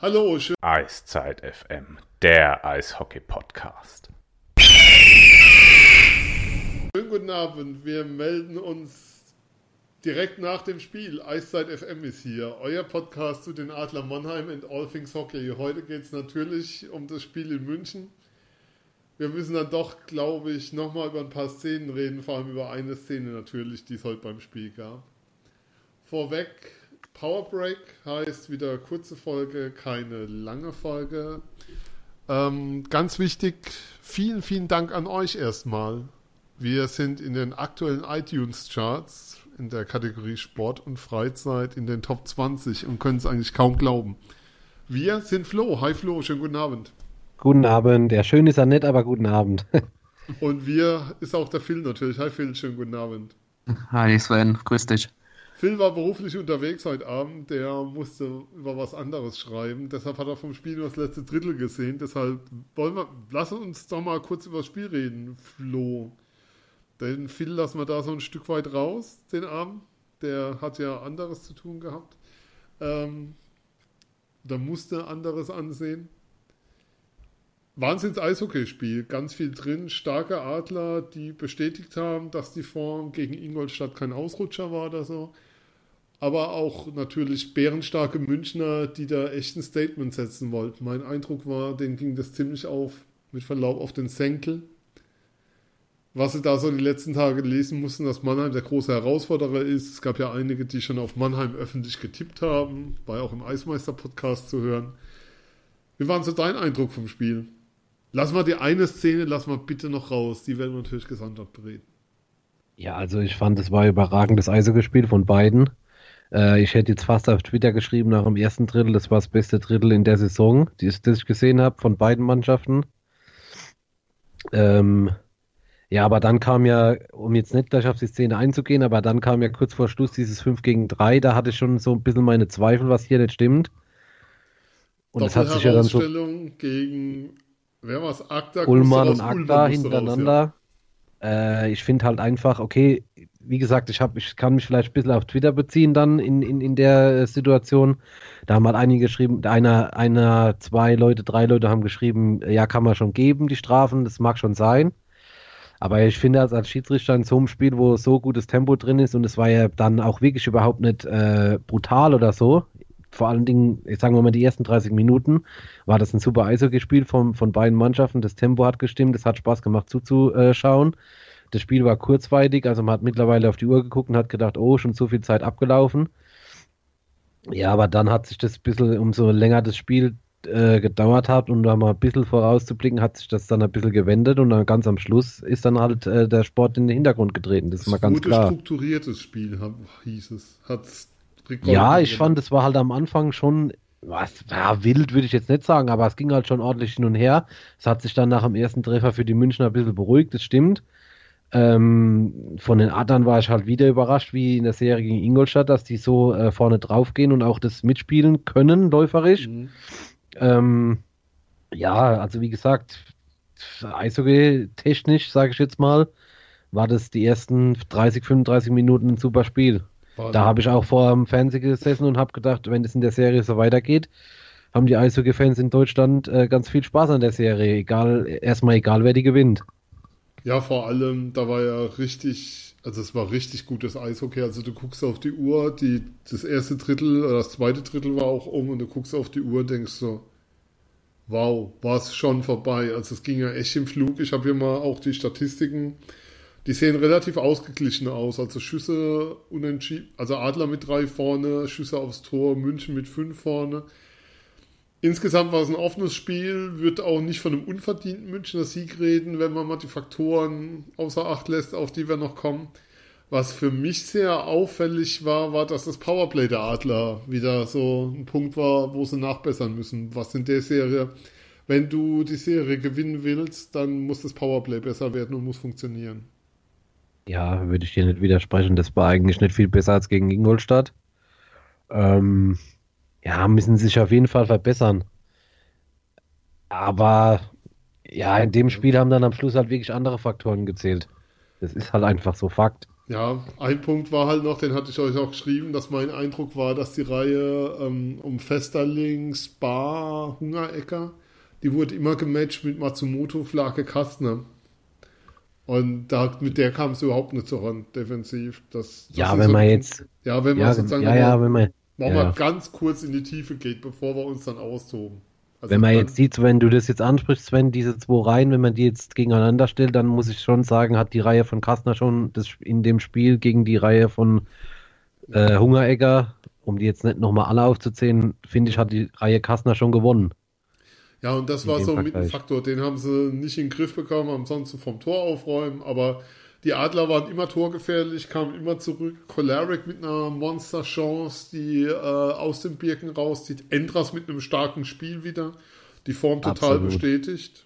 Hallo, schön. Eiszeit FM, der Eishockey-Podcast. Schönen guten Abend. Wir melden uns direkt nach dem Spiel. Eiszeit FM ist hier. Euer Podcast zu den Adler Mannheim und All Things Hockey. Heute geht es natürlich um das Spiel in München. Wir müssen dann doch, glaube ich, nochmal über ein paar Szenen reden, vor allem über eine Szene natürlich, die es heute beim Spiel gab. Vorweg, Power Break heißt wieder kurze Folge, keine lange Folge. Ähm, ganz wichtig, vielen, vielen Dank an euch erstmal. Wir sind in den aktuellen iTunes-Charts in der Kategorie Sport und Freizeit in den Top 20 und können es eigentlich kaum glauben. Wir sind Flo. Hi Flo, schönen guten Abend. Guten Abend. Ja, schön ist er nicht, aber guten Abend. und wir ist auch der Phil natürlich. Hi Phil, schönen guten Abend. Hi Sven, grüß dich. Phil war beruflich unterwegs heute Abend, der musste über was anderes schreiben. Deshalb hat er vom Spiel nur das letzte Drittel gesehen. Deshalb wollen wir, lass uns doch mal kurz über das Spiel reden, Flo. Den Phil lassen wir da so ein Stück weit raus, den Abend. Der hat ja anderes zu tun gehabt. Ähm, da musste anderes ansehen. Wahnsinns Eishockeyspiel, ganz viel drin, starke Adler, die bestätigt haben, dass die Form gegen Ingolstadt kein Ausrutscher war oder so aber auch natürlich bärenstarke Münchner, die da echt ein Statement setzen wollten. Mein Eindruck war, denen ging das ziemlich auf, mit Verlaub auf den Senkel. Was sie da so die letzten Tage lesen mussten, dass Mannheim der große Herausforderer ist. Es gab ja einige, die schon auf Mannheim öffentlich getippt haben, war ja auch im Eismeister-Podcast zu hören. Wie war so dein Eindruck vom Spiel? Lass mal die eine Szene, lass mal bitte noch raus. Die werden wir natürlich gesondert bereden. Ja, also ich fand, es war überragendes Eishockeyspiel von beiden. Äh, ich hätte jetzt fast auf Twitter geschrieben nach dem ersten Drittel, das war das beste Drittel in der Saison, das, das ich gesehen habe von beiden Mannschaften. Ähm, ja, aber dann kam ja, um jetzt nicht gleich auf die Szene einzugehen, aber dann kam ja kurz vor Schluss dieses 5 gegen 3, da hatte ich schon so ein bisschen meine Zweifel, was hier nicht stimmt. Und es hat sich ja dann so gegen wer war's? Akta, Ullmann und Akta hintereinander. Raus, ja. äh, ich finde halt einfach, okay, wie gesagt, ich, hab, ich kann mich vielleicht ein bisschen auf Twitter beziehen dann in, in, in der Situation. Da haben halt einige geschrieben, einer, einer, zwei Leute, drei Leute haben geschrieben, ja, kann man schon geben, die Strafen, das mag schon sein. Aber ich finde, als, als Schiedsrichter in so einem Spiel, wo so gutes Tempo drin ist und es war ja dann auch wirklich überhaupt nicht äh, brutal oder so, vor allen Dingen, ich sage mal, die ersten 30 Minuten war das ein super Eishockey-Spiel von, von beiden Mannschaften. Das Tempo hat gestimmt, es hat Spaß gemacht zuzuschauen. Das Spiel war kurzweilig, also man hat mittlerweile auf die Uhr geguckt und hat gedacht, oh, schon so viel Zeit abgelaufen. Ja, aber dann hat sich das ein bisschen, umso länger das Spiel äh, gedauert hat und da mal ein bisschen vorauszublicken, hat sich das dann ein bisschen gewendet und dann ganz am Schluss ist dann halt äh, der Sport in den Hintergrund getreten. Das, ist mal ganz klar. strukturiertes Spiel, hieß es. Hat's ja, ich fand, es war halt am Anfang schon was ja, wild würde ich jetzt nicht sagen, aber es ging halt schon ordentlich hin und her. Es hat sich dann nach dem ersten Treffer für die Münchner ein bisschen beruhigt, das stimmt. Ähm, von den Adern war ich halt wieder überrascht, wie in der Serie gegen Ingolstadt, dass die so äh, vorne draufgehen und auch das mitspielen können, läuferisch. Mhm. Ähm, ja, also wie gesagt, Eishockey technisch, sage ich jetzt mal, war das die ersten 30, 35 Minuten ein super Spiel. Warte. Da habe ich auch vor dem Fernseher gesessen und habe gedacht, wenn es in der Serie so weitergeht, haben die Eishockey-Fans in Deutschland äh, ganz viel Spaß an der Serie. Egal, erstmal egal, wer die gewinnt. Ja, vor allem, da war ja richtig, also es war richtig gutes Eishockey. Also du guckst auf die Uhr, die, das erste Drittel oder das zweite Drittel war auch um und du guckst auf die Uhr und denkst so, wow, war es schon vorbei. Also es ging ja echt im Flug. Ich habe hier mal auch die Statistiken, die sehen relativ ausgeglichen aus. Also Schüsse unentschieden, also Adler mit drei vorne, Schüsse aufs Tor, München mit fünf vorne. Insgesamt war es ein offenes Spiel, wird auch nicht von einem unverdienten Münchner Sieg reden, wenn man mal die Faktoren außer Acht lässt, auf die wir noch kommen. Was für mich sehr auffällig war, war, dass das Powerplay der Adler wieder so ein Punkt war, wo sie nachbessern müssen. Was in der Serie, wenn du die Serie gewinnen willst, dann muss das Powerplay besser werden und muss funktionieren. Ja, würde ich dir nicht widersprechen. Das war eigentlich nicht viel besser als gegen Ingolstadt. Ähm, ja, müssen sich auf jeden Fall verbessern. Aber ja, in dem Spiel haben dann am Schluss halt wirklich andere Faktoren gezählt. Das ist halt einfach so Fakt. Ja, ein Punkt war halt noch, den hatte ich euch auch geschrieben, dass mein Eindruck war, dass die Reihe ähm, um Festerling, Spa, Hungerecker, die wurde immer gematcht mit Matsumoto, Flake, Kastner. Und da, mit der kam es überhaupt nicht so ran, defensiv. Das, das ja, wenn so man jetzt. Ja, wenn man ja, sozusagen. Ja, ja, wenn man. Ja. mal ganz kurz in die Tiefe geht, bevor wir uns dann austoben. Also wenn man jetzt sieht, wenn du das jetzt ansprichst, Sven, diese zwei Reihen, wenn man die jetzt gegeneinander stellt, dann muss ich schon sagen, hat die Reihe von Kastner schon das in dem Spiel gegen die Reihe von äh, Hungeregger, um die jetzt nicht nochmal alle aufzuzählen, finde ich, hat die Reihe Kastner schon gewonnen. Ja, und das war so mit ein Faktor, den haben sie nicht in den Griff bekommen, ansonsten vom Tor aufräumen, aber die Adler waren immer torgefährlich, kamen immer zurück. Choleric mit einer Monster-Chance, die äh, aus den Birken rauszieht. Endras mit einem starken Spiel wieder. Die Form total Absolut. bestätigt.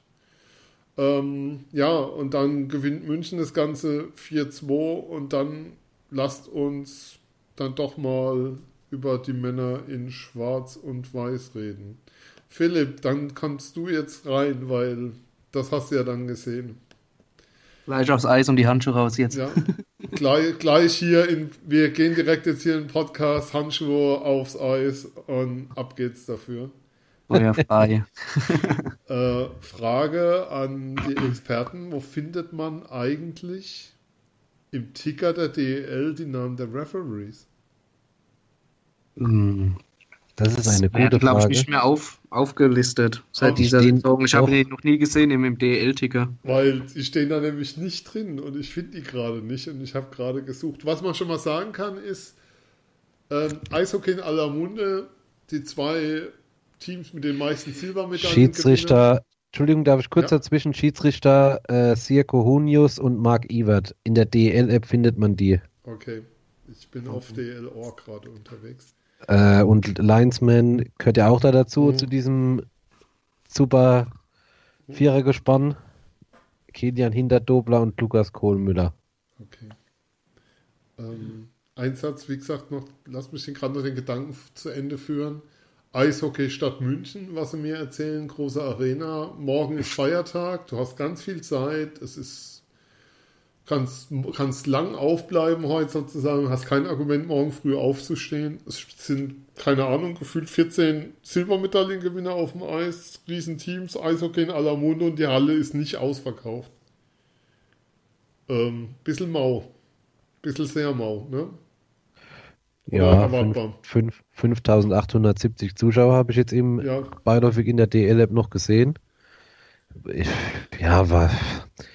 Ähm, ja, und dann gewinnt München das Ganze 4-2 und dann lasst uns dann doch mal über die Männer in Schwarz und Weiß reden. Philipp, dann kannst du jetzt rein, weil das hast du ja dann gesehen. Gleich aufs Eis und die Handschuhe raus jetzt. Ja, gleich, gleich hier, in, wir gehen direkt jetzt hier in den Podcast, Handschuhe aufs Eis und ab geht's dafür. Feuer frei. äh, Frage an die Experten, wo findet man eigentlich im Ticker der DEL die Namen der Referees? Das ist eine gute glaube ich, nicht mehr auf, aufgelistet seit dieser Saison. Ich habe den noch nie gesehen im, im DL-Ticker. Weil die stehen da nämlich nicht drin und ich finde die gerade nicht und ich habe gerade gesucht. Was man schon mal sagen kann, ist, ähm, Eishockey in aller Munde, die zwei Teams mit den meisten Silbermedaillen. Schiedsrichter, Entschuldigung, darf ich kurz ja. dazwischen? Schiedsrichter äh, Sirko Hunius und Marc Evert. In der DL-App findet man die. Okay, ich bin auf DL.org gerade unterwegs. Äh, und Linesman gehört ja auch da dazu, mhm. zu diesem super Vierergespann. Kilian Hinterdobler und Lukas Kohlmüller. Okay. Ähm, ein Satz, wie gesagt, noch, lass mich den gerade noch den Gedanken zu Ende führen. Eishockey Stadt München, was sie mir erzählen, große Arena. Morgen ist Feiertag, du hast ganz viel Zeit, es ist kannst, kannst lang aufbleiben heute sozusagen, hast kein Argument, morgen früh aufzustehen. Es sind, keine Ahnung, gefühlt 14 Silbermedaillengewinner auf dem Eis, Riesenteams, Eishockey in aller Munde und die Halle ist nicht ausverkauft. Ähm, bisschen mau. Bisschen sehr mau, ne? ja, 5870 Zuschauer habe ich jetzt eben ja. beiläufig in der DL-App noch gesehen. Ich, ja, war.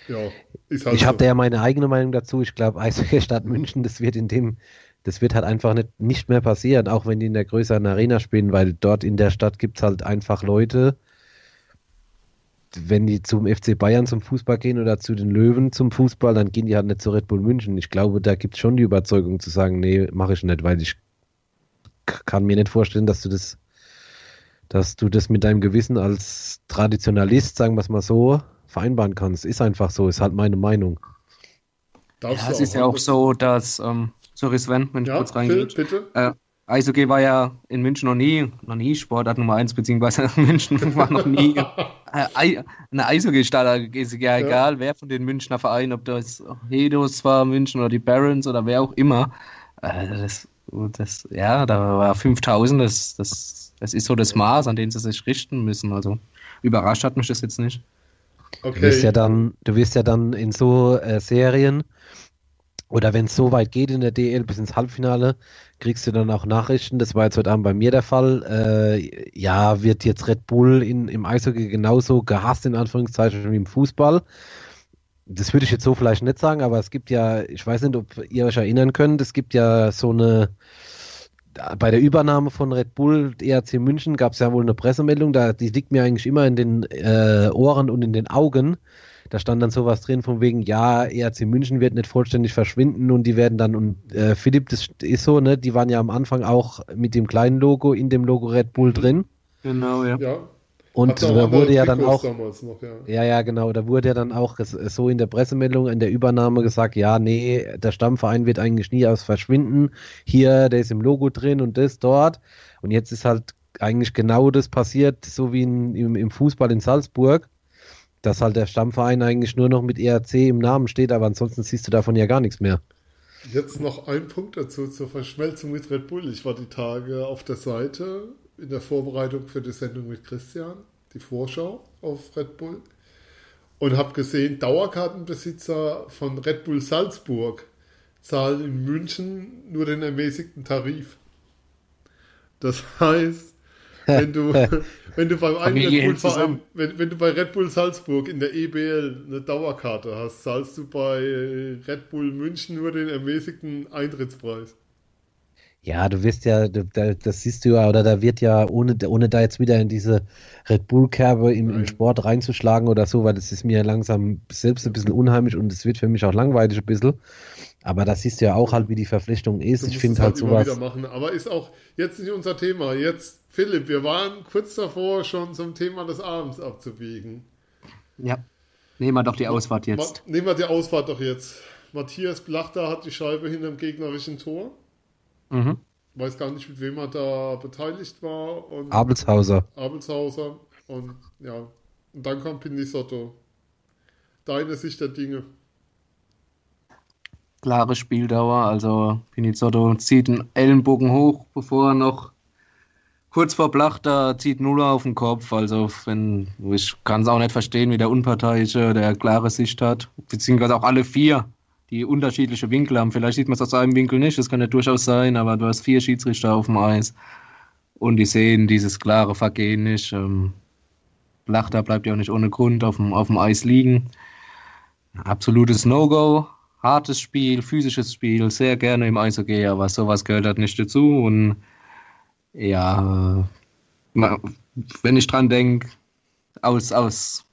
Ja, halt ich habe so. da ja meine eigene Meinung dazu. Ich glaube, Eishockey Stadt München, das wird in dem, das wird halt einfach nicht, nicht mehr passieren, auch wenn die in der größeren Arena spielen, weil dort in der Stadt gibt es halt einfach Leute, wenn die zum FC Bayern zum Fußball gehen oder zu den Löwen zum Fußball, dann gehen die halt nicht zu Red Bull München. Ich glaube, da gibt es schon die Überzeugung zu sagen, nee, mache ich nicht, weil ich kann mir nicht vorstellen, dass du das dass du das mit deinem Gewissen als Traditionalist, sagen wir es mal so, vereinbaren kannst. Ist einfach so, ist halt meine Meinung. Darfst ja, es ist ja auch so, dass, ähm, sorry Sven, wenn ich ja, kurz reingehe. bitte. Äh, Eishockey war ja in München noch nie, noch nie Sportart Nummer 1, beziehungsweise München war noch nie äh, eine Eishockey-Stadt. Ist ja, ja egal, wer von den Münchner Vereinen, ob das Hedos war, München oder die Barons oder wer auch immer. Äh, das, das, ja, da war 5000, das, das das ist so das Maß, an dem sie sich richten müssen. Also überrascht hat mich das jetzt nicht. Okay. Du wirst ja dann, du wirst ja dann in so äh, Serien oder wenn es so weit geht in der DL bis ins Halbfinale, kriegst du dann auch Nachrichten. Das war jetzt heute Abend bei mir der Fall. Äh, ja, wird jetzt Red Bull in, im Eishockey genauso gehasst, in Anführungszeichen, wie im Fußball. Das würde ich jetzt so vielleicht nicht sagen, aber es gibt ja, ich weiß nicht, ob ihr euch erinnern könnt, es gibt ja so eine, bei der Übernahme von Red Bull ERC München gab es ja wohl eine Pressemeldung, da, die liegt mir eigentlich immer in den äh, Ohren und in den Augen. Da stand dann sowas drin von wegen, ja, ERC München wird nicht vollständig verschwinden und die werden dann, und äh, Philipp, das ist so, ne, die waren ja am Anfang auch mit dem kleinen Logo in dem Logo Red Bull drin. Genau, ja. ja. Und da wurde ja dann auch, noch, ja. ja. ja, genau, da wurde ja dann auch so in der Pressemeldung, in der Übernahme gesagt, ja, nee, der Stammverein wird eigentlich nie aus verschwinden. Hier, der ist im Logo drin und das dort. Und jetzt ist halt eigentlich genau das passiert, so wie in, im, im Fußball in Salzburg, dass halt der Stammverein eigentlich nur noch mit ERC im Namen steht, aber ansonsten siehst du davon ja gar nichts mehr. Jetzt noch ein Punkt dazu zur Verschmelzung mit Red Bull. Ich war die Tage auf der Seite in der Vorbereitung für die Sendung mit Christian, die Vorschau auf Red Bull, und habe gesehen, Dauerkartenbesitzer von Red Bull Salzburg zahlen in München nur den ermäßigten Tarif. Das heißt, wenn du, wenn du beim einen Red Bull Verein, wenn, wenn du bei Red Bull Salzburg in der EBL eine Dauerkarte hast, zahlst du bei Red Bull München nur den ermäßigten Eintrittspreis. Ja, du wirst ja, das siehst du ja, oder da wird ja, ohne, ohne da jetzt wieder in diese Red Bull-Kerbe im, im, Sport reinzuschlagen oder so, weil das ist mir langsam selbst ein bisschen unheimlich und es wird für mich auch langweilig ein bisschen. Aber das siehst du ja auch halt, wie die Verpflichtung ist. ich finde halt, halt sowas. Wieder machen. Aber ist auch jetzt nicht unser Thema. Jetzt, Philipp, wir waren kurz davor, schon zum Thema des Abends abzubiegen. Ja. Nehmen wir doch die Ausfahrt jetzt. Ma nehmen wir die Ausfahrt doch jetzt. Matthias Blachter hat die Scheibe hinterm gegnerischen Tor. Mhm. Weiß gar nicht, mit wem er da beteiligt war. Und Abelshauser. Abelshauser. Und ja. Und dann kommt Pinisotto. Deine Sicht der Dinge klare Spieldauer. Also Pinizotto zieht einen Ellenbogen hoch, bevor er noch kurz vor Blachter zieht Nuller auf den Kopf. Also wenn ich kann es auch nicht verstehen, wie der Unparteiische, der klare Sicht hat, beziehungsweise auch alle vier, die unterschiedliche Winkel haben. Vielleicht sieht man es aus einem Winkel nicht, das kann ja durchaus sein, aber du hast vier Schiedsrichter auf dem Eis und die sehen dieses klare Vergehen nicht. Ähm, Blachter bleibt ja auch nicht ohne Grund auf dem, auf dem Eis liegen. Absolutes No-Go hartes Spiel, physisches Spiel, sehr gerne im Eishockey, aber sowas gehört halt nicht dazu. Und ja, wenn ich dran denke, aus, aus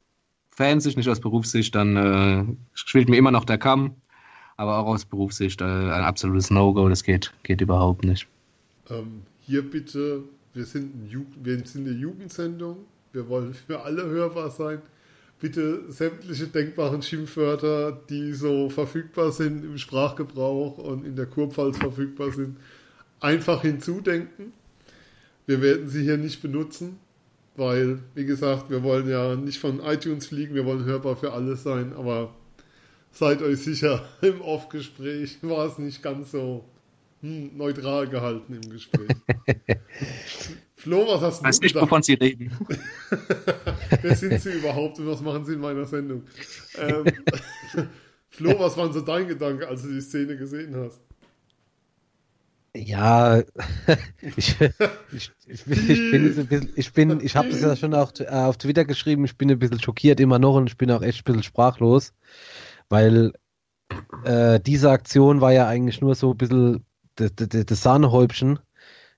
Fansicht, nicht aus Berufssicht, dann äh, spielt mir immer noch der Kamm. Aber auch aus Berufssicht äh, ein absolutes No-Go, das geht, geht überhaupt nicht. Ähm, hier bitte, wir sind, wir sind eine Jugendsendung, wir wollen für alle hörbar sein bitte sämtliche denkbaren Schimpfwörter, die so verfügbar sind im Sprachgebrauch und in der Kurpfalz verfügbar sind, einfach hinzudenken. Wir werden sie hier nicht benutzen, weil, wie gesagt, wir wollen ja nicht von iTunes fliegen, wir wollen hörbar für alles sein, aber seid euch sicher, im Off-Gespräch war es nicht ganz so hm, neutral gehalten im Gespräch. Flo, was hast du weiß nicht, wovon Sie reden. Wer sind Sie überhaupt und was machen Sie in meiner Sendung? Ähm, Flo, was waren so dein Gedanke, als du die Szene gesehen hast? Ja, ich, ich, ich, ich bin ein bisschen, ich bin, ich habe das ja schon auch äh, auf Twitter geschrieben, ich bin ein bisschen schockiert immer noch und ich bin auch echt ein bisschen sprachlos, weil äh, diese Aktion war ja eigentlich nur so ein bisschen das, das, das Sahnehäubchen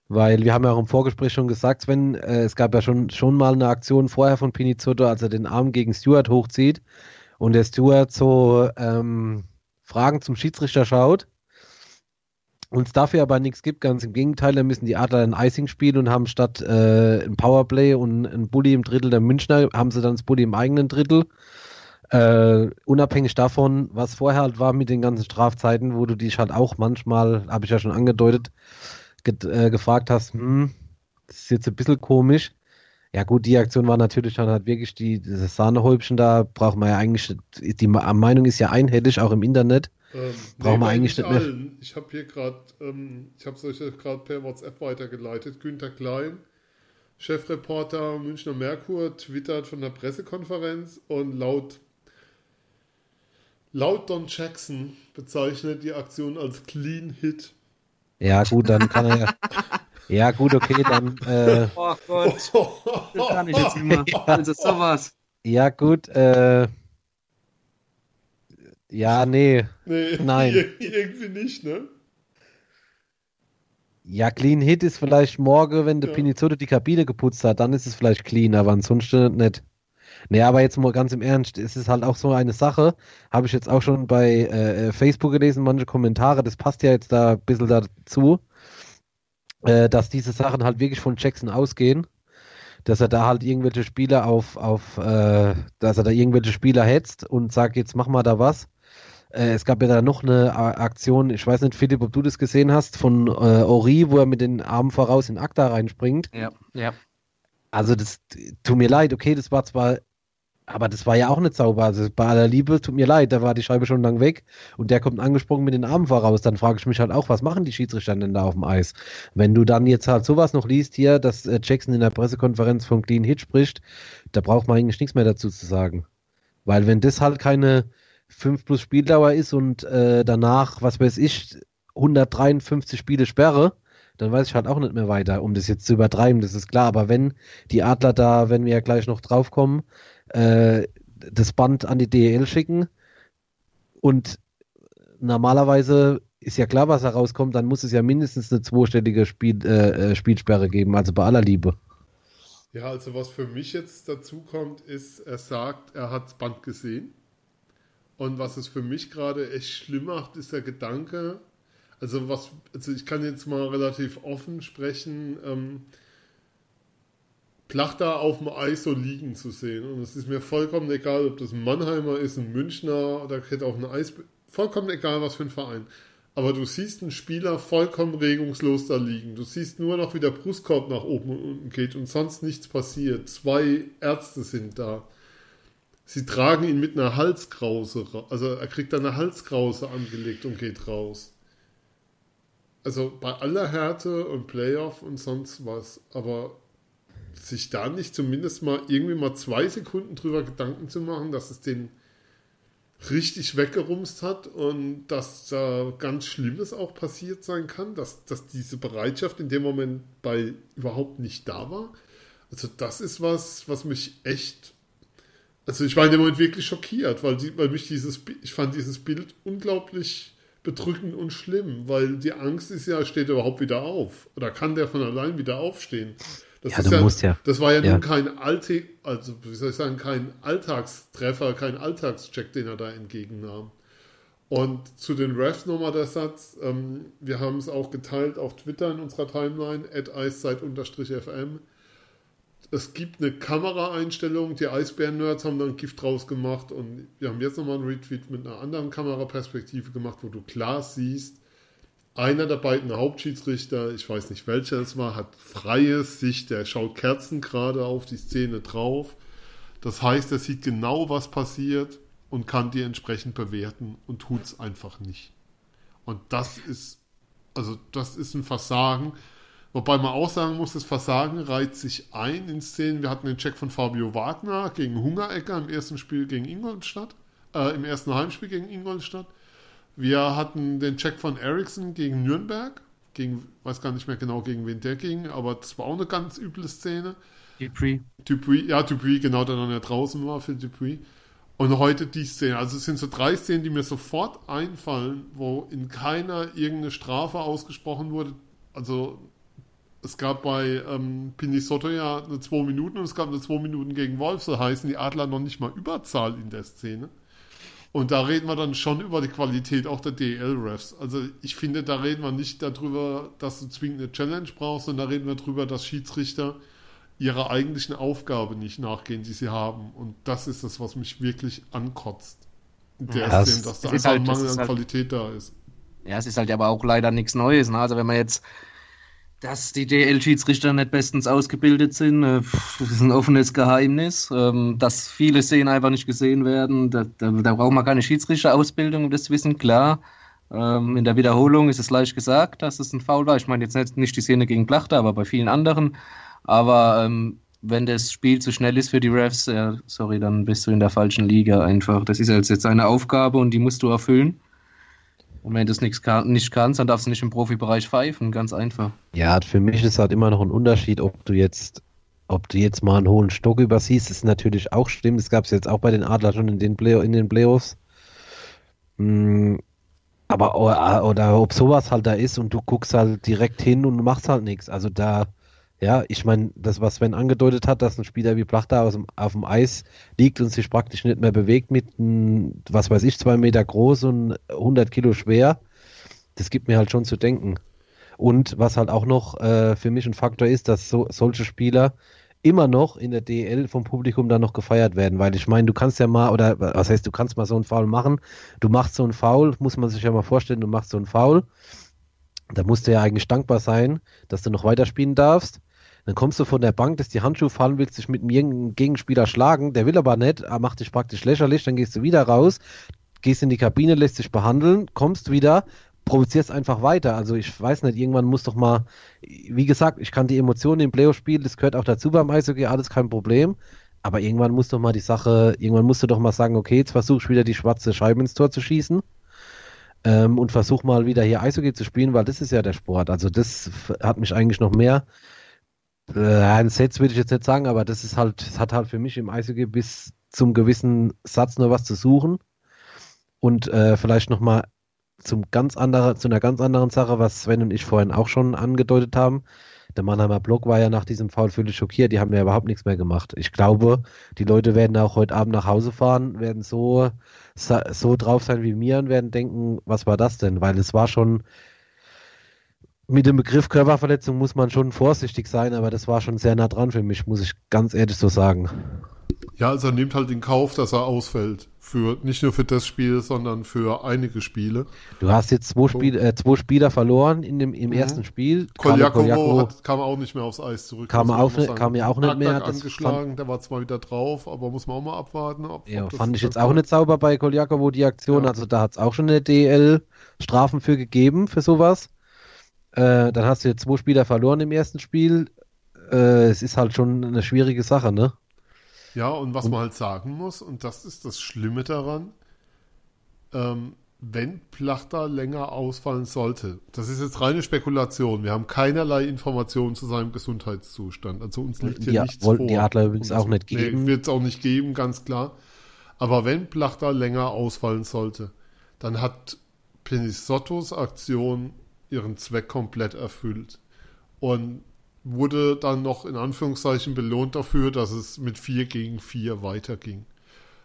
weil wir haben ja auch im Vorgespräch schon gesagt, Sven, äh, es gab ja schon, schon mal eine Aktion vorher von Pinizotto, als er den Arm gegen Stewart hochzieht und der Stewart so ähm, Fragen zum Schiedsrichter schaut und es dafür aber nichts gibt, ganz im Gegenteil, da müssen die Adler ein Icing spielen und haben statt äh, ein Powerplay und ein Bully im Drittel der Münchner, haben sie dann das Bully im eigenen Drittel. Äh, unabhängig davon, was vorher halt war mit den ganzen Strafzeiten, wo du dich halt auch manchmal, habe ich ja schon angedeutet, ge äh, gefragt hast, hm, das ist jetzt ein bisschen komisch. Ja gut, die Aktion war natürlich dann halt wirklich die, das Sahnehäubchen da, braucht man ja eigentlich, die Meinung ist ja einhellig, auch im Internet. Ähm, braucht nee, man eigentlich nicht mehr. Ich habe hier gerade, ähm, ich habe es euch gerade per WhatsApp weitergeleitet. Günter Klein, Chefreporter Münchner Merkur, twittert von der Pressekonferenz und laut, laut Don Jackson bezeichnet die Aktion als Clean Hit. Ja, gut, dann kann er ja. Ja, gut, okay, dann. Äh, oh Gott. Das kann ich jetzt immer. Ja. Also sowas. Ja, gut, äh. Ja, nee. Nee, nein. Irgendwie nicht, ne? Ja, Clean Hit ist vielleicht morgen, wenn der ja. Pinizotto die Kabine geputzt hat, dann ist es vielleicht clean, aber ansonsten nicht. Nee, aber jetzt mal ganz im Ernst, es ist halt auch so eine Sache, habe ich jetzt auch schon bei äh, Facebook gelesen, manche Kommentare, das passt ja jetzt da ein bisschen dazu, äh, dass diese Sachen halt wirklich von Jackson ausgehen, dass er da halt irgendwelche Spieler auf, auf äh, dass er da irgendwelche Spieler hetzt und sagt, jetzt mach mal da was. Äh, es gab ja da noch eine Aktion, ich weiß nicht, Philipp, ob du das gesehen hast, von äh, Ori, wo er mit den Armen voraus in Akta reinspringt. Ja, ja. Also das tut mir leid, okay, das war zwar aber das war ja auch sauber. Also bei aller Liebe, tut mir leid, da war die Scheibe schon lang weg und der kommt angesprungen mit den Armen voraus. Dann frage ich mich halt auch, was machen die Schiedsrichter denn da auf dem Eis? Wenn du dann jetzt halt sowas noch liest hier, dass äh, Jackson in der Pressekonferenz von Clean Hit spricht, da braucht man eigentlich nichts mehr dazu zu sagen. Weil wenn das halt keine 5 plus Spieldauer ist und äh, danach, was weiß ich, 153 Spiele Sperre, dann weiß ich halt auch nicht mehr weiter, um das jetzt zu übertreiben, das ist klar. Aber wenn die Adler da, wenn wir ja gleich noch draufkommen, äh, das Band an die DEL schicken und normalerweise ist ja klar, was da rauskommt, dann muss es ja mindestens eine zweistellige Spiel, äh, äh, Spielsperre geben, also bei aller Liebe. Ja, also was für mich jetzt dazu kommt, ist, er sagt, er hat das Band gesehen. Und was es für mich gerade echt schlimm macht, ist der Gedanke, also was, also ich kann jetzt mal relativ offen sprechen, ähm, Plachter auf dem Eis so liegen zu sehen. Und es ist mir vollkommen egal, ob das ein Mannheimer ist, ein Münchner oder hätte auch ein Eis. Vollkommen egal, was für ein Verein. Aber du siehst einen Spieler vollkommen regungslos da liegen. Du siehst nur noch, wie der Brustkorb nach oben und unten geht und sonst nichts passiert. Zwei Ärzte sind da. Sie tragen ihn mit einer Halskrause, also er kriegt da eine Halskrause angelegt und geht raus. Also bei aller Härte und Playoff und sonst was, aber sich da nicht zumindest mal irgendwie mal zwei Sekunden drüber Gedanken zu machen, dass es den richtig weggerumst hat und dass da ganz Schlimmes auch passiert sein kann, dass, dass diese Bereitschaft in dem Moment bei überhaupt nicht da war. Also das ist was, was mich echt, also ich war in dem Moment wirklich schockiert, weil, die, weil mich dieses, ich fand dieses Bild unglaublich bedrückend und schlimm, weil die Angst ist ja, steht er überhaupt wieder auf oder kann der von allein wieder aufstehen? Das, ja, du ja, musst ja. das war ja, ja. nun kein Alte, also wie soll ich sagen, kein Alltagstreffer, kein Alltagscheck, den er da entgegennahm. Und zu den Refs nochmal der Satz, ähm, wir haben es auch geteilt auf Twitter in unserer Timeline, at eiszeit-fm. Es gibt eine Kameraeinstellung, die Eisbären-Nerds haben da ein Gift draus gemacht und wir haben jetzt nochmal einen Retweet mit einer anderen Kameraperspektive gemacht, wo du klar siehst, einer der beiden Hauptschiedsrichter, ich weiß nicht welcher es war, hat freie Sicht, der schaut Kerzen gerade auf die Szene drauf. Das heißt, er sieht genau, was passiert und kann die entsprechend bewerten und tut es einfach nicht. Und das ist, also das ist ein Versagen. Wobei man auch sagen muss, das Versagen reiht sich ein in Szenen. Wir hatten den Check von Fabio Wagner gegen Hungerecker im ersten Spiel gegen Ingolstadt, äh, im ersten Heimspiel gegen Ingolstadt. Wir hatten den Check von Ericsson gegen Nürnberg. Gegen, weiß gar nicht mehr genau, gegen wen der ging, aber das war auch eine ganz üble Szene. Dupree. Dupree, ja, Dupree, genau, der dann ja draußen war für Dupree. Und heute die Szene. Also es sind so drei Szenen, die mir sofort einfallen, wo in keiner irgendeine Strafe ausgesprochen wurde. Also es gab bei ähm, Pinisotto ja eine 2 Minuten und es gab eine 2 Minuten gegen Wolf, so heißen die Adler noch nicht mal Überzahl in der Szene. Und da reden wir dann schon über die Qualität auch der DL-Refs. Also ich finde, da reden wir nicht darüber, dass du zwingend eine Challenge brauchst, sondern da reden wir darüber, dass Schiedsrichter ihrer eigentlichen Aufgabe nicht nachgehen, die sie haben. Und das ist das, was mich wirklich ankotzt. Der ja, ist, dass da einfach halt, ein Mangel an halt, Qualität da ist. Ja, es ist halt aber auch leider nichts Neues. Ne? Also wenn man jetzt dass die DL-Schiedsrichter nicht bestens ausgebildet sind, äh, ist ein offenes Geheimnis. Ähm, dass viele Szenen einfach nicht gesehen werden, da, da, da braucht man keine Schiedsrichterausbildung, um das zu wissen, klar. Ähm, in der Wiederholung ist es leicht gesagt, dass es ein Foul war. Ich meine jetzt nicht die Szene gegen Plachter, aber bei vielen anderen. Aber ähm, wenn das Spiel zu schnell ist für die Refs, ja, sorry, dann bist du in der falschen Liga einfach. Das ist jetzt eine Aufgabe und die musst du erfüllen. Und wenn du das nicht, kann, nicht kannst, dann darfst du nicht im Profibereich pfeifen, ganz einfach. Ja, für mich ist halt immer noch ein Unterschied, ob du jetzt, ob du jetzt mal einen hohen Stock übersiehst, ist natürlich auch schlimm. Das gab es jetzt auch bei den Adler schon in den, Play in den Playoffs. Hm, aber oder, oder ob sowas halt da ist und du guckst halt direkt hin und machst halt nichts. Also da ja, ich meine, das, was Sven angedeutet hat, dass ein Spieler wie Plachter aus dem, auf dem Eis liegt und sich praktisch nicht mehr bewegt mit, was weiß ich, zwei Meter groß und 100 Kilo schwer, das gibt mir halt schon zu denken. Und was halt auch noch äh, für mich ein Faktor ist, dass so, solche Spieler immer noch in der DL vom Publikum dann noch gefeiert werden, weil ich meine, du kannst ja mal, oder was heißt, du kannst mal so einen Foul machen, du machst so einen Foul, muss man sich ja mal vorstellen, du machst so einen Foul, da musst du ja eigentlich dankbar sein, dass du noch weiterspielen darfst Dann kommst du von der Bank, dass die Handschuhe fallen, willst dich mit einem Gegenspieler schlagen, der will aber nicht, er macht dich praktisch lächerlich, dann gehst du wieder raus, gehst in die Kabine, lässt dich behandeln, kommst wieder, provozierst einfach weiter. Also ich weiß nicht, irgendwann muss doch mal, wie gesagt, ich kann die Emotionen im Playoff-Spiel, das gehört auch dazu beim Eishockey, alles kein Problem. Aber irgendwann muss doch mal die Sache, irgendwann musst du doch mal sagen, okay, jetzt versuche ich wieder die schwarze Scheibe ins Tor zu schießen ähm, und versuch mal wieder hier Eishockey zu spielen, weil das ist ja der Sport. Also das hat mich eigentlich noch mehr ein Sets würde ich jetzt nicht sagen, aber das ist halt, es hat halt für mich im Eishockey bis zum gewissen Satz nur was zu suchen. Und äh, vielleicht nochmal zum ganz anderen, zu einer ganz anderen Sache, was Sven und ich vorhin auch schon angedeutet haben. Der Mannheimer Block war ja nach diesem Foul völlig schockiert, die haben ja überhaupt nichts mehr gemacht. Ich glaube, die Leute werden auch heute Abend nach Hause fahren, werden so, so drauf sein wie mir und werden denken, was war das denn? Weil es war schon, mit dem Begriff Körperverletzung muss man schon vorsichtig sein, aber das war schon sehr nah dran für mich, muss ich ganz ehrlich so sagen. Ja, also er nimmt halt in Kauf, dass er ausfällt. Für, nicht nur für das Spiel, sondern für einige Spiele. Du hast jetzt zwei, Spiel, äh, zwei Spieler verloren in dem, im mhm. ersten Spiel. Koljakovo kam auch nicht mehr aufs Eis zurück. Kam, auch, kam ja auch nicht mehr. angeschlagen, fand, der war zwar wieder drauf, aber muss man auch mal abwarten. Ob, ja, ob fand ich jetzt auch nicht sauber bei Koljakovo, die Aktion. Ja. Also da hat es auch schon eine DL Strafen für gegeben, für sowas. Äh, dann hast du jetzt zwei Spieler verloren im ersten Spiel. Äh, es ist halt schon eine schwierige Sache, ne? Ja, und was und, man halt sagen muss, und das ist das Schlimme daran, ähm, wenn Plachter länger ausfallen sollte, das ist jetzt reine Spekulation, wir haben keinerlei Informationen zu seinem Gesundheitszustand. Also uns liegt hier die, nichts wollten vor. die Adler übrigens auch nicht geben. Nee, wird es auch nicht geben, ganz klar. Aber wenn Plachter länger ausfallen sollte, dann hat Penisottos Aktion ihren Zweck komplett erfüllt. Und wurde dann noch in Anführungszeichen belohnt dafür, dass es mit 4 gegen 4 weiterging.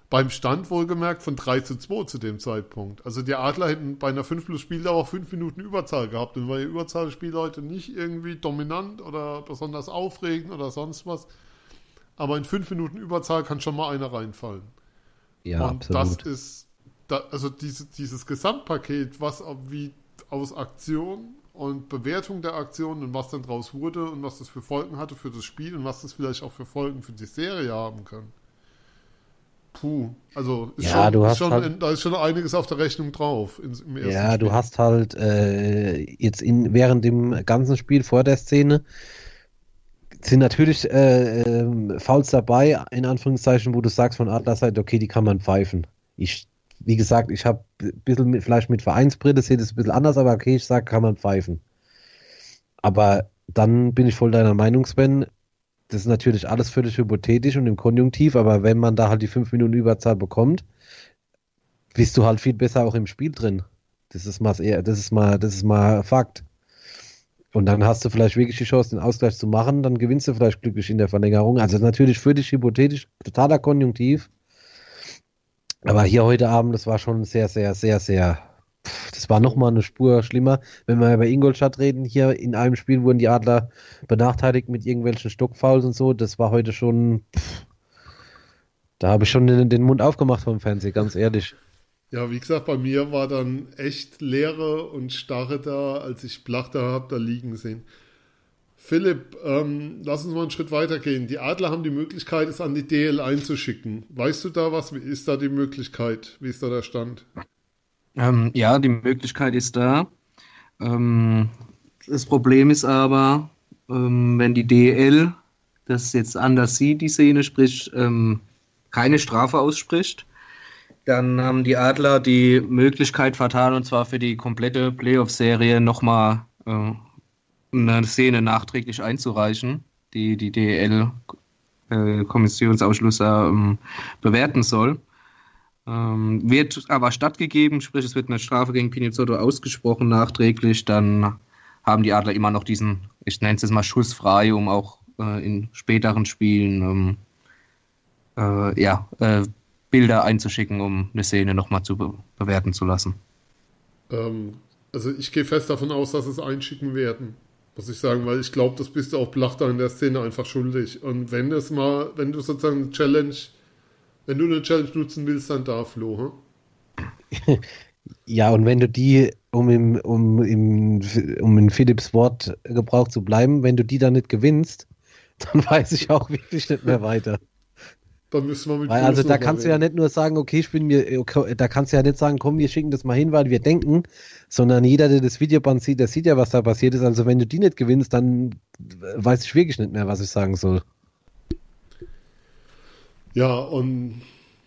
Beim Stand wohlgemerkt von 3 zu 2 zu dem Zeitpunkt. Also die Adler hätten bei einer 5 plus Spieldauer 5 Minuten Überzahl gehabt und weil ihr Überzahlspiel heute nicht irgendwie dominant oder besonders aufregend oder sonst was. Aber in 5 Minuten Überzahl kann schon mal einer reinfallen. Ja, und absolut. das ist, also diese, dieses Gesamtpaket, was wie aus Aktion und Bewertung der Aktion und was dann draus wurde und was das für Folgen hatte für das Spiel und was das vielleicht auch für Folgen für die Serie haben kann. Puh, also ist ja, schon, hast schon, halt, da ist schon einiges auf der Rechnung drauf. In, ja, Spiel. du hast halt äh, jetzt in, während dem ganzen Spiel vor der Szene sind natürlich äh, äh, Fouls dabei, in Anführungszeichen, wo du sagst von Adler Seite, okay, die kann man pfeifen. Ich wie gesagt, ich habe bisschen mit, vielleicht mit Vereinsbrille, sehe das ein bisschen anders, aber okay, ich sage, kann man pfeifen. Aber dann bin ich voll deiner Meinung, Sven. Das ist natürlich alles völlig hypothetisch und im Konjunktiv, aber wenn man da halt die 5 Minuten Überzahl bekommt, bist du halt viel besser auch im Spiel drin. Das ist mal, das ist mal, das ist mal Fakt. Und dann hast du vielleicht wirklich die Chance, den Ausgleich zu machen, dann gewinnst du vielleicht glücklich in der Verlängerung. Also natürlich völlig hypothetisch, totaler Konjunktiv. Aber hier heute Abend, das war schon sehr, sehr, sehr, sehr. Das war nochmal eine Spur schlimmer. Wenn wir über Ingolstadt reden, hier in einem Spiel wurden die Adler benachteiligt mit irgendwelchen Stockfouls und so. Das war heute schon. Pff, da habe ich schon den, den Mund aufgemacht vom Fernsehen, ganz ehrlich. Ja, wie gesagt, bei mir war dann echt Leere und Starre da, als ich Plachter habe da liegen sehen. Philipp, ähm, lass uns mal einen Schritt weitergehen. Die Adler haben die Möglichkeit, es an die DL einzuschicken. Weißt du da was? Wie ist da die Möglichkeit? Wie ist da der Stand? Ähm, ja, die Möglichkeit ist da. Ähm, das Problem ist aber, ähm, wenn die DL das jetzt anders sieht, die Szene, sprich ähm, keine Strafe ausspricht, dann haben die Adler die Möglichkeit fatal und zwar für die komplette Playoff-Serie nochmal äh, eine Szene nachträglich einzureichen, die die DL-Kommissionsausschuss äh, ähm, bewerten soll. Ähm, wird aber stattgegeben, sprich es wird eine Strafe gegen Pinizotto ausgesprochen nachträglich, dann haben die Adler immer noch diesen, ich nenne es jetzt mal schussfrei, um auch äh, in späteren Spielen ähm, äh, ja, äh, Bilder einzuschicken, um eine Szene nochmal zu be bewerten zu lassen. Ähm, also ich gehe fest davon aus, dass es einschicken werden muss ich sagen, weil ich glaube, das bist du auch Plachter in der Szene einfach schuldig. Und wenn es mal, wenn du sozusagen eine Challenge, wenn du eine Challenge nutzen willst, dann da, Flo. Hm? ja, und wenn du die, um im, um im, um in Philips Wort Gebrauch zu bleiben, wenn du die dann nicht gewinnst, dann weiß ich auch wirklich nicht mehr weiter. Dann müssen wir mit weil, Also da kannst reden. du ja nicht nur sagen, okay, ich bin mir, okay, da kannst du ja nicht sagen, komm, wir schicken das mal hin, weil wir denken, sondern jeder, der das Videoband sieht, der sieht ja, was da passiert ist. Also wenn du die nicht gewinnst, dann weiß ich wirklich nicht mehr, was ich sagen soll. Ja, und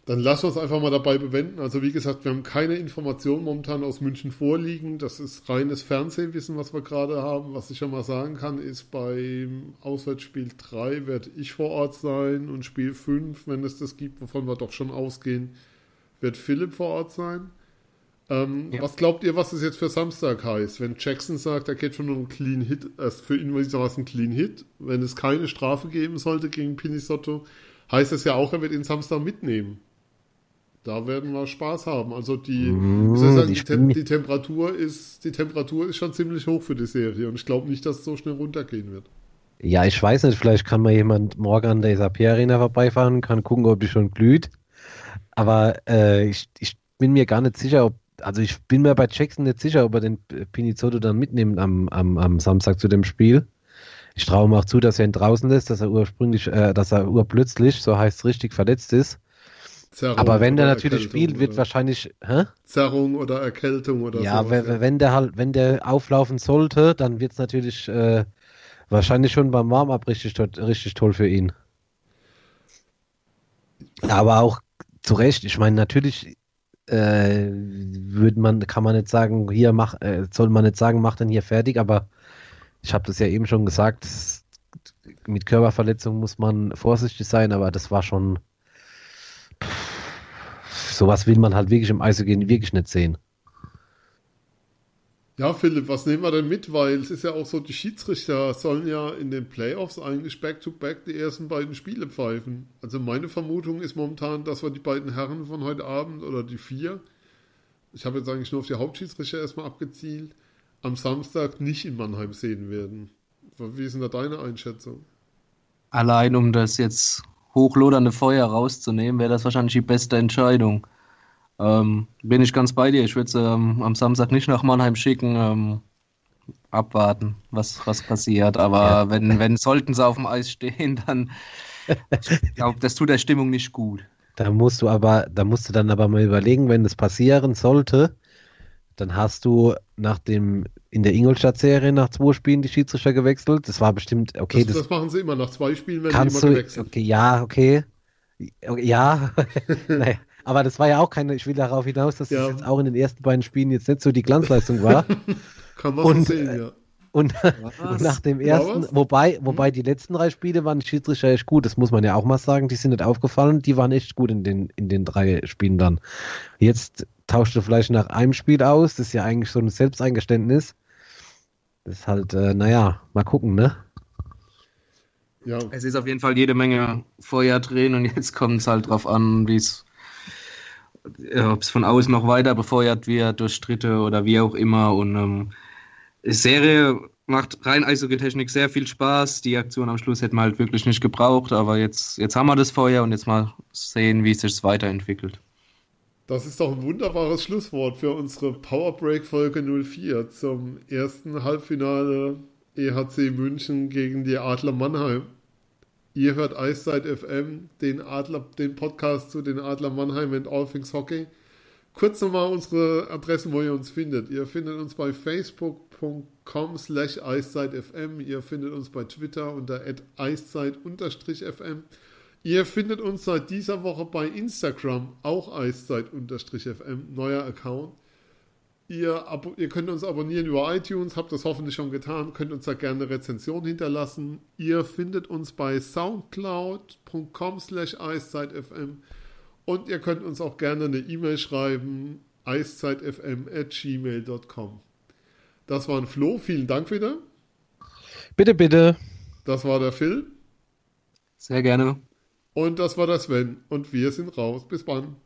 dann lass uns einfach mal dabei bewenden. Also wie gesagt, wir haben keine Informationen momentan aus München vorliegen. Das ist reines Fernsehwissen, was wir gerade haben. Was ich schon mal sagen kann, ist beim Auswärtsspiel 3 werde ich vor Ort sein und Spiel 5, wenn es das gibt, wovon wir doch schon ausgehen, wird Philipp vor Ort sein. Ähm, ja. Was glaubt ihr, was es jetzt für Samstag heißt? Wenn Jackson sagt, er geht schon um einen Clean Hit, erst für ihn war es ein Clean Hit. Wenn es keine Strafe geben sollte gegen Pinisotto, heißt es ja auch, er wird ihn Samstag mitnehmen. Da werden wir Spaß haben. Also die, mmh, sagen, die, Tem die, Temperatur ist, die Temperatur ist schon ziemlich hoch für die Serie und ich glaube nicht, dass es so schnell runtergehen wird. Ja, ich weiß nicht, vielleicht kann mal jemand morgen an der Sapir Arena vorbeifahren, kann gucken, ob die schon glüht. Aber äh, ich, ich bin mir gar nicht sicher, ob, also ich bin mir bei Jackson nicht sicher, ob er den Pinizotto dann mitnimmt am, am, am Samstag zu dem Spiel. Ich traue ihm auch zu, dass er ihn draußen lässt, dass er ursprünglich, äh, dass er urplötzlich, so heißt es richtig, verletzt ist. Zerrung aber wenn der natürlich Erkältung spielt, wird wahrscheinlich. Hä? Zerrung oder Erkältung oder ja, sowas, wenn, ja, wenn der halt, wenn der auflaufen sollte, dann wird es natürlich äh, wahrscheinlich schon beim Warm-up richtig, richtig toll für ihn. Aber auch zu Recht, ich meine, natürlich äh, würde man, kann man nicht sagen, hier mach, äh, soll man nicht sagen, mach den hier fertig, aber ich habe das ja eben schon gesagt, mit Körperverletzung muss man vorsichtig sein, aber das war schon sowas will man halt wirklich im Eishockey wirklich nicht sehen. Ja, Philipp, was nehmen wir denn mit? Weil es ist ja auch so, die Schiedsrichter sollen ja in den Playoffs eigentlich back-to-back -back die ersten beiden Spiele pfeifen. Also meine Vermutung ist momentan, dass wir die beiden Herren von heute Abend oder die vier, ich habe jetzt eigentlich nur auf die Hauptschiedsrichter erstmal abgezielt, am Samstag nicht in Mannheim sehen werden. Wie ist denn da deine Einschätzung? Allein um das jetzt hochlodernde Feuer rauszunehmen, wäre das wahrscheinlich die beste Entscheidung. Ähm, bin ich ganz bei dir. Ich würde es ähm, am Samstag nicht nach Mannheim schicken. Ähm, abwarten, was, was passiert. Aber ja. wenn, wenn sollten sie auf dem Eis stehen, dann ich glaube, das tut der Stimmung nicht gut. Da musst du aber, da musst du dann aber mal überlegen, wenn das passieren sollte, dann hast du nach dem in der Ingolstadt-Serie nach zwei Spielen die Schiedsrichter gewechselt. Das war bestimmt, okay. Das, das, das machen sie immer, nach zwei Spielen werden die immer du, gewechselt. Okay, ja, okay. Ja, naja. Aber das war ja auch keine, ich will darauf hinaus, dass ja. das jetzt auch in den ersten beiden Spielen jetzt nicht so die Glanzleistung war. Kann man und, sehen, ja. Und, und, nach dem ersten, wobei, wobei die letzten drei Spiele waren die Schiedsrichter echt gut, das muss man ja auch mal sagen, die sind nicht aufgefallen, die waren echt gut in den, in den drei Spielen dann. Jetzt tauscht du vielleicht nach einem Spiel aus, das ist ja eigentlich so ein Selbsteingeständnis. Das ist halt, äh, naja, mal gucken, ne? Ja. Es ist auf jeden Fall jede Menge Feuer drehen und jetzt kommt es halt drauf an, wie es, ob es von außen noch weiter befeuert wird, durch Stritte oder wie auch immer. Und ähm, die Serie macht rein Eishockey-Technik sehr viel Spaß. Die Aktion am Schluss hätten wir halt wirklich nicht gebraucht, aber jetzt, jetzt haben wir das Feuer und jetzt mal sehen, wie es sich weiterentwickelt. Das ist doch ein wunderbares Schlusswort für unsere Powerbreak Folge 04 zum ersten Halbfinale EHC München gegen die Adler Mannheim. Ihr hört Eiszeit FM, den, Adler, den Podcast zu den Adler Mannheim und All Things Hockey. Kurz nochmal unsere Adressen, wo ihr uns findet. Ihr findet uns bei facebook.com slash eiszeitfm. Ihr findet uns bei Twitter unter eiszeit-fm. Ihr findet uns seit dieser Woche bei Instagram, auch eiszeit-fm, neuer Account. Ihr, ihr, könnt uns abonnieren über iTunes, habt das hoffentlich schon getan, könnt uns da gerne eine Rezension hinterlassen. Ihr findet uns bei soundcloud.com slash eiszeitfm und ihr könnt uns auch gerne eine E-Mail schreiben, eiszeitfm at gmail.com. Das war ein Flo, vielen Dank wieder. Bitte, bitte. Das war der Phil. Sehr gerne. Und das war der Sven. Und wir sind raus. Bis dann.